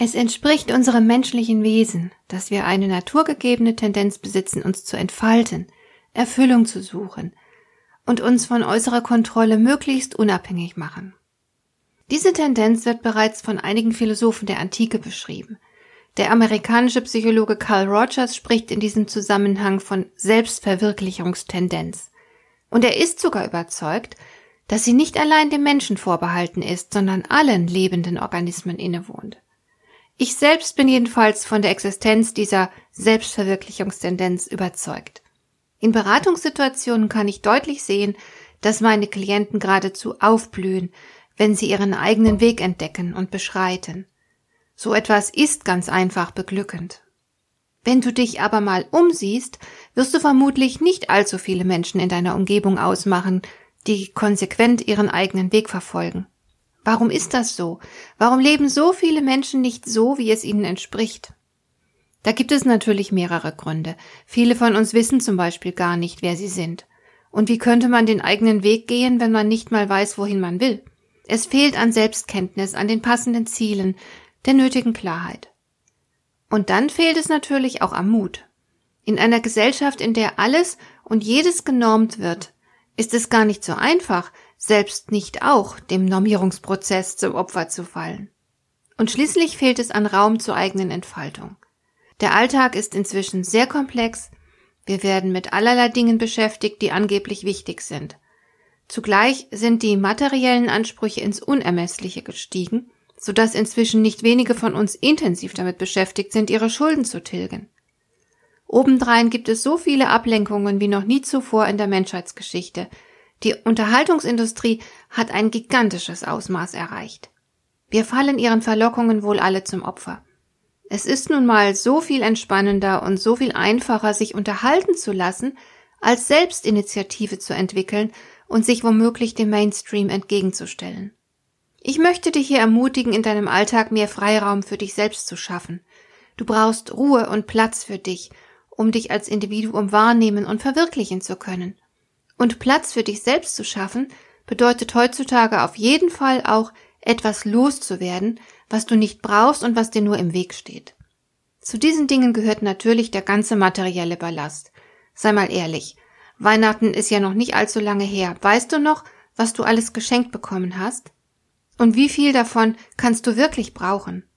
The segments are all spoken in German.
Es entspricht unserem menschlichen Wesen, dass wir eine naturgegebene Tendenz besitzen, uns zu entfalten, Erfüllung zu suchen und uns von äußerer Kontrolle möglichst unabhängig machen. Diese Tendenz wird bereits von einigen Philosophen der Antike beschrieben. Der amerikanische Psychologe Carl Rogers spricht in diesem Zusammenhang von Selbstverwirklichungstendenz. Und er ist sogar überzeugt, dass sie nicht allein dem Menschen vorbehalten ist, sondern allen lebenden Organismen innewohnt. Ich selbst bin jedenfalls von der Existenz dieser Selbstverwirklichungstendenz überzeugt. In Beratungssituationen kann ich deutlich sehen, dass meine Klienten geradezu aufblühen, wenn sie ihren eigenen Weg entdecken und beschreiten. So etwas ist ganz einfach beglückend. Wenn du dich aber mal umsiehst, wirst du vermutlich nicht allzu viele Menschen in deiner Umgebung ausmachen, die konsequent ihren eigenen Weg verfolgen. Warum ist das so? Warum leben so viele Menschen nicht so, wie es ihnen entspricht? Da gibt es natürlich mehrere Gründe. Viele von uns wissen zum Beispiel gar nicht, wer sie sind. Und wie könnte man den eigenen Weg gehen, wenn man nicht mal weiß, wohin man will? Es fehlt an Selbstkenntnis, an den passenden Zielen, der nötigen Klarheit. Und dann fehlt es natürlich auch am Mut. In einer Gesellschaft, in der alles und jedes genormt wird, ist es gar nicht so einfach, selbst nicht auch dem Normierungsprozess zum Opfer zu fallen. Und schließlich fehlt es an Raum zur eigenen Entfaltung. Der Alltag ist inzwischen sehr komplex, wir werden mit allerlei Dingen beschäftigt, die angeblich wichtig sind. Zugleich sind die materiellen Ansprüche ins Unermessliche gestiegen, so dass inzwischen nicht wenige von uns intensiv damit beschäftigt sind, ihre Schulden zu tilgen. Obendrein gibt es so viele Ablenkungen wie noch nie zuvor in der Menschheitsgeschichte, die Unterhaltungsindustrie hat ein gigantisches Ausmaß erreicht. Wir fallen ihren Verlockungen wohl alle zum Opfer. Es ist nun mal so viel entspannender und so viel einfacher, sich unterhalten zu lassen, als Selbstinitiative zu entwickeln und sich womöglich dem Mainstream entgegenzustellen. Ich möchte dich hier ermutigen, in deinem Alltag mehr Freiraum für dich selbst zu schaffen. Du brauchst Ruhe und Platz für dich, um dich als Individuum wahrnehmen und verwirklichen zu können. Und Platz für dich selbst zu schaffen, bedeutet heutzutage auf jeden Fall auch etwas loszuwerden, was du nicht brauchst und was dir nur im Weg steht. Zu diesen Dingen gehört natürlich der ganze materielle Ballast. Sei mal ehrlich, Weihnachten ist ja noch nicht allzu lange her. Weißt du noch, was du alles geschenkt bekommen hast? Und wie viel davon kannst du wirklich brauchen?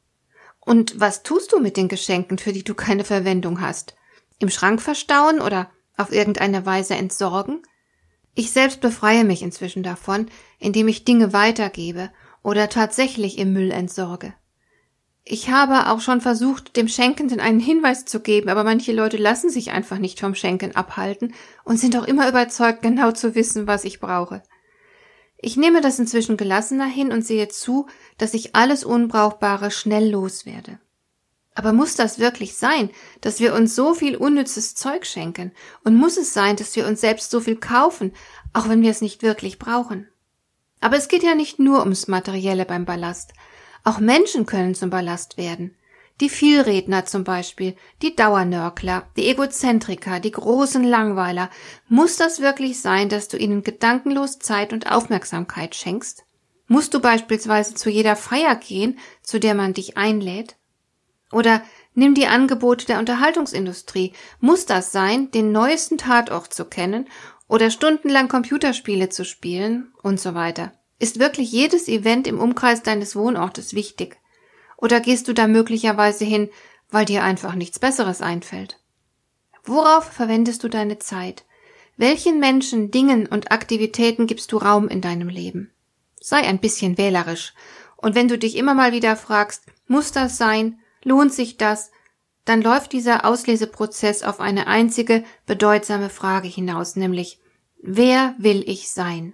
Und was tust du mit den Geschenken, für die du keine Verwendung hast? Im Schrank verstauen oder auf irgendeine Weise entsorgen? Ich selbst befreie mich inzwischen davon, indem ich Dinge weitergebe oder tatsächlich im Müll entsorge. Ich habe auch schon versucht, dem Schenkenden einen Hinweis zu geben, aber manche Leute lassen sich einfach nicht vom Schenken abhalten und sind auch immer überzeugt, genau zu wissen, was ich brauche. Ich nehme das inzwischen gelassener hin und sehe zu, dass ich alles Unbrauchbare schnell loswerde. Aber muss das wirklich sein, dass wir uns so viel unnützes Zeug schenken? Und muss es sein, dass wir uns selbst so viel kaufen, auch wenn wir es nicht wirklich brauchen? Aber es geht ja nicht nur ums Materielle beim Ballast. Auch Menschen können zum Ballast werden. Die Vielredner zum Beispiel, die Dauernörkler, die Egozentriker, die großen Langweiler. Muss das wirklich sein, dass du ihnen gedankenlos Zeit und Aufmerksamkeit schenkst? Musst du beispielsweise zu jeder Feier gehen, zu der man dich einlädt? Oder nimm die Angebote der Unterhaltungsindustrie. Muss das sein, den neuesten Tatort zu kennen oder stundenlang Computerspiele zu spielen und so weiter? Ist wirklich jedes Event im Umkreis deines Wohnortes wichtig? Oder gehst du da möglicherweise hin, weil dir einfach nichts Besseres einfällt? Worauf verwendest du deine Zeit? Welchen Menschen, Dingen und Aktivitäten gibst du Raum in deinem Leben? Sei ein bisschen wählerisch. Und wenn du dich immer mal wieder fragst, muss das sein? Lohnt sich das? Dann läuft dieser Ausleseprozess auf eine einzige bedeutsame Frage hinaus, nämlich Wer will ich sein?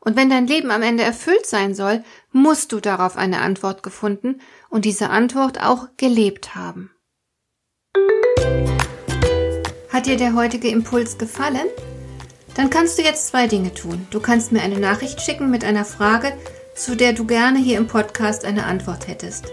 Und wenn dein Leben am Ende erfüllt sein soll, musst du darauf eine Antwort gefunden und diese Antwort auch gelebt haben. Hat dir der heutige Impuls gefallen? Dann kannst du jetzt zwei Dinge tun. Du kannst mir eine Nachricht schicken mit einer Frage, zu der du gerne hier im Podcast eine Antwort hättest.